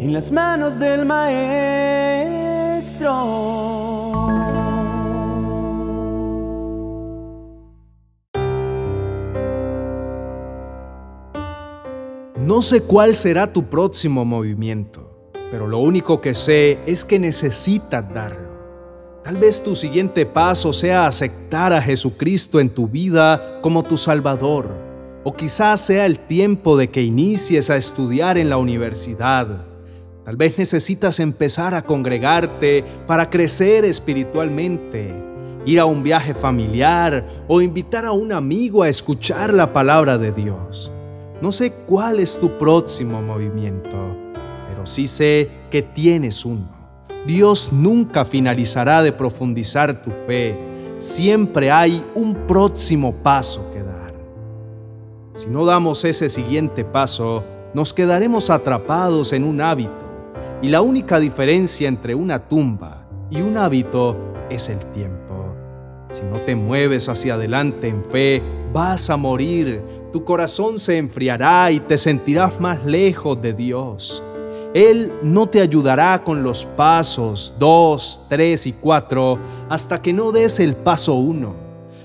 en las manos del Maestro. No sé cuál será tu próximo movimiento, pero lo único que sé es que necesitas darlo. Tal vez tu siguiente paso sea aceptar a Jesucristo en tu vida como tu Salvador, o quizás sea el tiempo de que inicies a estudiar en la universidad. Tal vez necesitas empezar a congregarte para crecer espiritualmente, ir a un viaje familiar o invitar a un amigo a escuchar la palabra de Dios. No sé cuál es tu próximo movimiento, pero sí sé que tienes uno. Dios nunca finalizará de profundizar tu fe. Siempre hay un próximo paso que dar. Si no damos ese siguiente paso, nos quedaremos atrapados en un hábito. Y la única diferencia entre una tumba y un hábito es el tiempo. Si no te mueves hacia adelante en fe, vas a morir, tu corazón se enfriará y te sentirás más lejos de Dios. Él no te ayudará con los pasos 2, 3 y 4 hasta que no des el paso 1.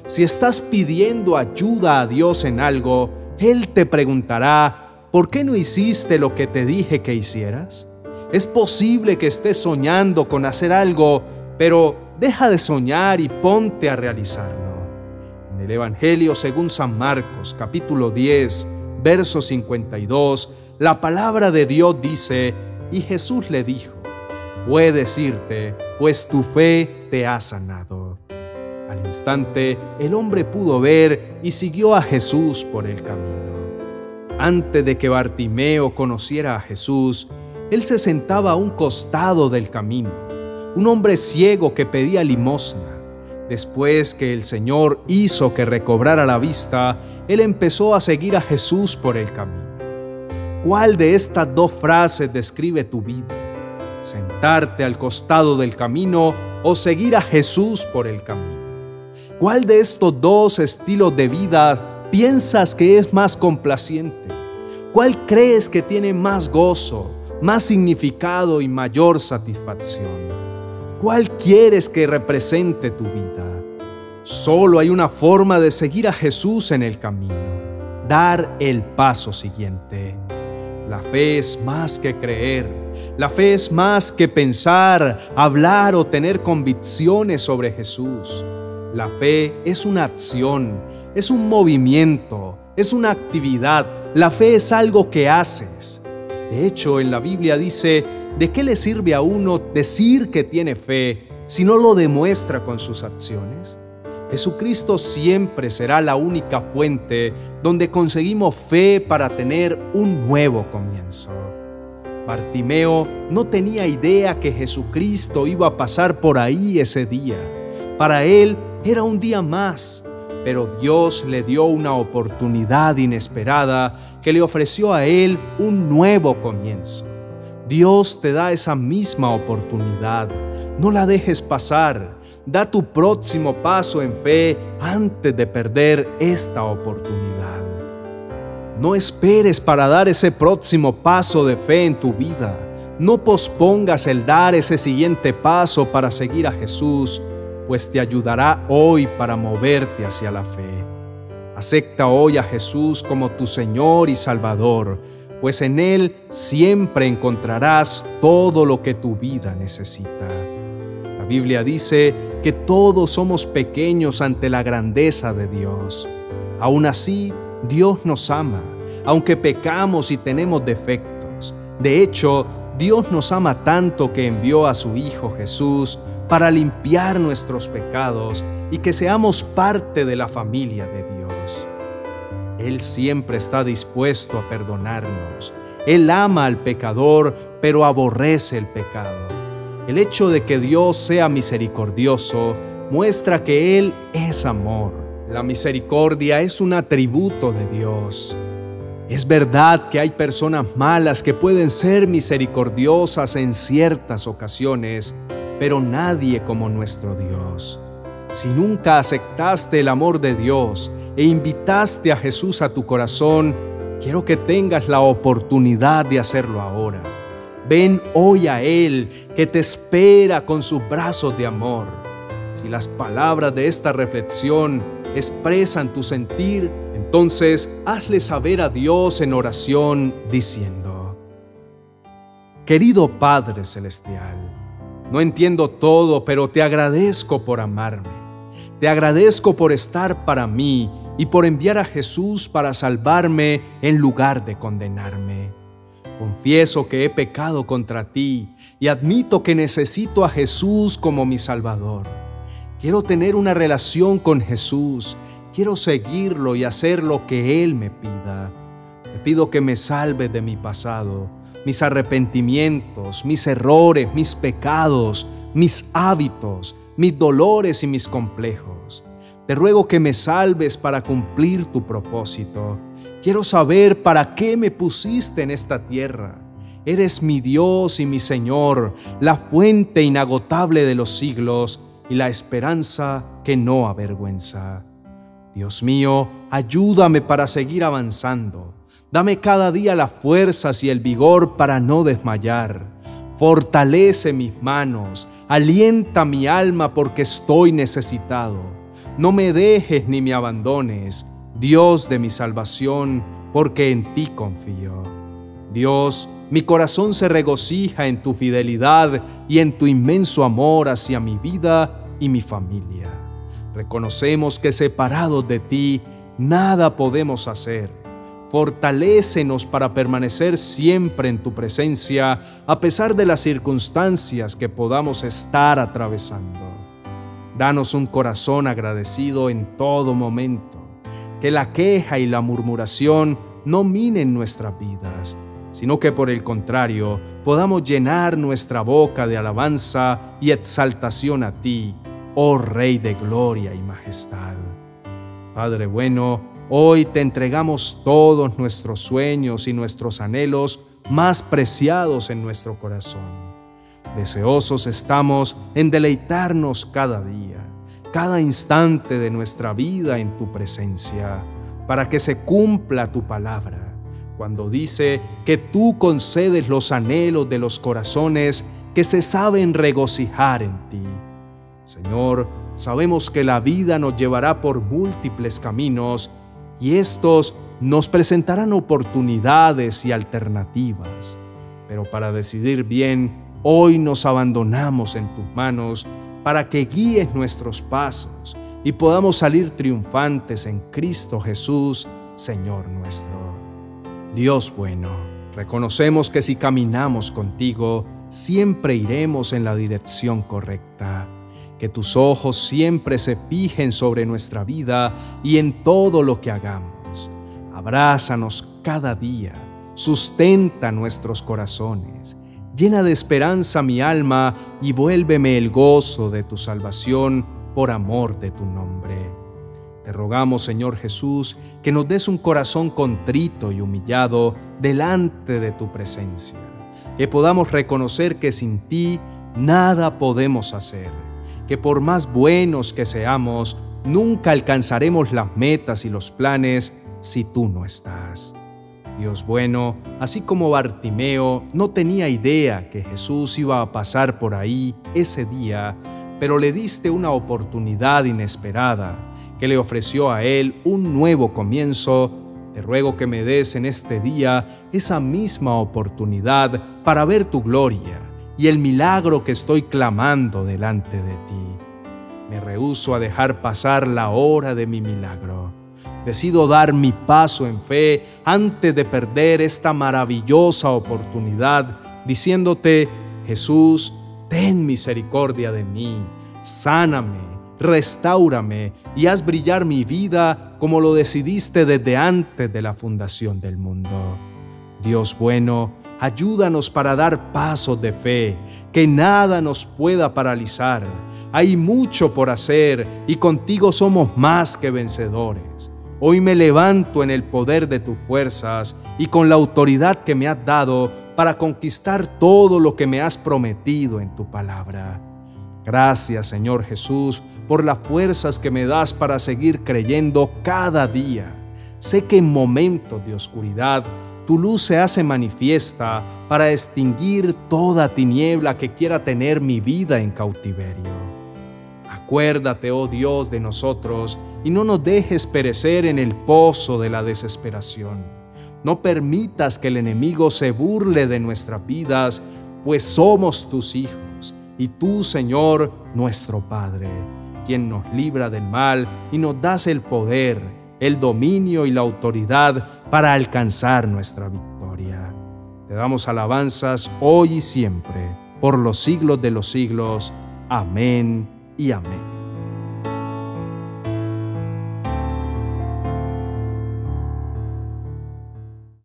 Si estás pidiendo ayuda a Dios en algo, Él te preguntará, ¿por qué no hiciste lo que te dije que hicieras? Es posible que estés soñando con hacer algo, pero deja de soñar y ponte a realizarlo. En el Evangelio según San Marcos, capítulo 10, verso 52, la palabra de Dios dice, y Jesús le dijo, puedes irte, pues tu fe te ha sanado. Al instante, el hombre pudo ver y siguió a Jesús por el camino. Antes de que Bartimeo conociera a Jesús, él se sentaba a un costado del camino, un hombre ciego que pedía limosna. Después que el Señor hizo que recobrara la vista, él empezó a seguir a Jesús por el camino. ¿Cuál de estas dos frases describe tu vida? ¿Sentarte al costado del camino o seguir a Jesús por el camino? ¿Cuál de estos dos estilos de vida piensas que es más complaciente? ¿Cuál crees que tiene más gozo, más significado y mayor satisfacción? ¿Cuál quieres que represente tu vida? Solo hay una forma de seguir a Jesús en el camino, dar el paso siguiente. La fe es más que creer, la fe es más que pensar, hablar o tener convicciones sobre Jesús. La fe es una acción, es un movimiento, es una actividad. La fe es algo que haces. De hecho, en la Biblia dice, ¿de qué le sirve a uno decir que tiene fe si no lo demuestra con sus acciones? Jesucristo siempre será la única fuente donde conseguimos fe para tener un nuevo comienzo. Bartimeo no tenía idea que Jesucristo iba a pasar por ahí ese día. Para él era un día más, pero Dios le dio una oportunidad inesperada que le ofreció a él un nuevo comienzo. Dios te da esa misma oportunidad. No la dejes pasar. Da tu próximo paso en fe antes de perder esta oportunidad. No esperes para dar ese próximo paso de fe en tu vida. No pospongas el dar ese siguiente paso para seguir a Jesús, pues te ayudará hoy para moverte hacia la fe. Acepta hoy a Jesús como tu Señor y Salvador, pues en Él siempre encontrarás todo lo que tu vida necesita. La Biblia dice que todos somos pequeños ante la grandeza de Dios. Aún así, Dios nos ama, aunque pecamos y tenemos defectos. De hecho, Dios nos ama tanto que envió a su Hijo Jesús para limpiar nuestros pecados y que seamos parte de la familia de Dios. Él siempre está dispuesto a perdonarnos. Él ama al pecador, pero aborrece el pecado. El hecho de que Dios sea misericordioso muestra que Él es amor. La misericordia es un atributo de Dios. Es verdad que hay personas malas que pueden ser misericordiosas en ciertas ocasiones, pero nadie como nuestro Dios. Si nunca aceptaste el amor de Dios e invitaste a Jesús a tu corazón, quiero que tengas la oportunidad de hacerlo ahora. Ven hoy a Él, que te espera con sus brazos de amor. Si las palabras de esta reflexión expresan tu sentir, entonces hazle saber a Dios en oración diciendo, Querido Padre Celestial, no entiendo todo, pero te agradezco por amarme. Te agradezco por estar para mí y por enviar a Jesús para salvarme en lugar de condenarme. Confieso que he pecado contra ti y admito que necesito a Jesús como mi Salvador. Quiero tener una relación con Jesús, quiero seguirlo y hacer lo que Él me pida. Te pido que me salves de mi pasado, mis arrepentimientos, mis errores, mis pecados, mis hábitos, mis dolores y mis complejos. Te ruego que me salves para cumplir tu propósito Quiero saber para qué me pusiste en esta tierra. Eres mi Dios y mi Señor, la fuente inagotable de los siglos y la esperanza que no avergüenza. Dios mío, ayúdame para seguir avanzando. Dame cada día las fuerzas y el vigor para no desmayar. Fortalece mis manos, alienta mi alma porque estoy necesitado. No me dejes ni me abandones Dios de mi salvación, porque en ti confío. Dios, mi corazón se regocija en tu fidelidad y en tu inmenso amor hacia mi vida y mi familia. Reconocemos que separados de ti, nada podemos hacer. Fortalécenos para permanecer siempre en tu presencia, a pesar de las circunstancias que podamos estar atravesando. Danos un corazón agradecido en todo momento que la queja y la murmuración no minen nuestras vidas, sino que por el contrario podamos llenar nuestra boca de alabanza y exaltación a ti, oh Rey de gloria y majestad. Padre bueno, hoy te entregamos todos nuestros sueños y nuestros anhelos más preciados en nuestro corazón. Deseosos estamos en deleitarnos cada día cada instante de nuestra vida en tu presencia, para que se cumpla tu palabra, cuando dice que tú concedes los anhelos de los corazones que se saben regocijar en ti. Señor, sabemos que la vida nos llevará por múltiples caminos y estos nos presentarán oportunidades y alternativas. Pero para decidir bien, hoy nos abandonamos en tus manos para que guíes nuestros pasos y podamos salir triunfantes en Cristo Jesús, Señor nuestro. Dios bueno, reconocemos que si caminamos contigo, siempre iremos en la dirección correcta. Que tus ojos siempre se fijen sobre nuestra vida y en todo lo que hagamos. Abrázanos cada día, sustenta nuestros corazones Llena de esperanza mi alma y vuélveme el gozo de tu salvación por amor de tu nombre. Te rogamos, Señor Jesús, que nos des un corazón contrito y humillado delante de tu presencia, que podamos reconocer que sin ti nada podemos hacer, que por más buenos que seamos, nunca alcanzaremos las metas y los planes si tú no estás. Dios bueno, así como Bartimeo no tenía idea que Jesús iba a pasar por ahí ese día, pero le diste una oportunidad inesperada que le ofreció a él un nuevo comienzo, te ruego que me des en este día esa misma oportunidad para ver tu gloria y el milagro que estoy clamando delante de ti. Me rehúso a dejar pasar la hora de mi milagro Decido dar mi paso en fe antes de perder esta maravillosa oportunidad, diciéndote, Jesús, ten misericordia de mí, sáname, restaurame y haz brillar mi vida como lo decidiste desde antes de la fundación del mundo. Dios bueno, ayúdanos para dar pasos de fe, que nada nos pueda paralizar. Hay mucho por hacer y contigo somos más que vencedores. Hoy me levanto en el poder de tus fuerzas y con la autoridad que me has dado para conquistar todo lo que me has prometido en tu palabra. Gracias Señor Jesús por las fuerzas que me das para seguir creyendo cada día. Sé que en momentos de oscuridad tu luz se hace manifiesta para extinguir toda tiniebla que quiera tener mi vida en cautiverio. Acuérdate, oh Dios, de nosotros y no nos dejes perecer en el pozo de la desesperación. No permitas que el enemigo se burle de nuestras vidas, pues somos tus hijos y tú, Señor, nuestro Padre, quien nos libra del mal y nos das el poder, el dominio y la autoridad para alcanzar nuestra victoria. Te damos alabanzas hoy y siempre, por los siglos de los siglos. Amén y amén.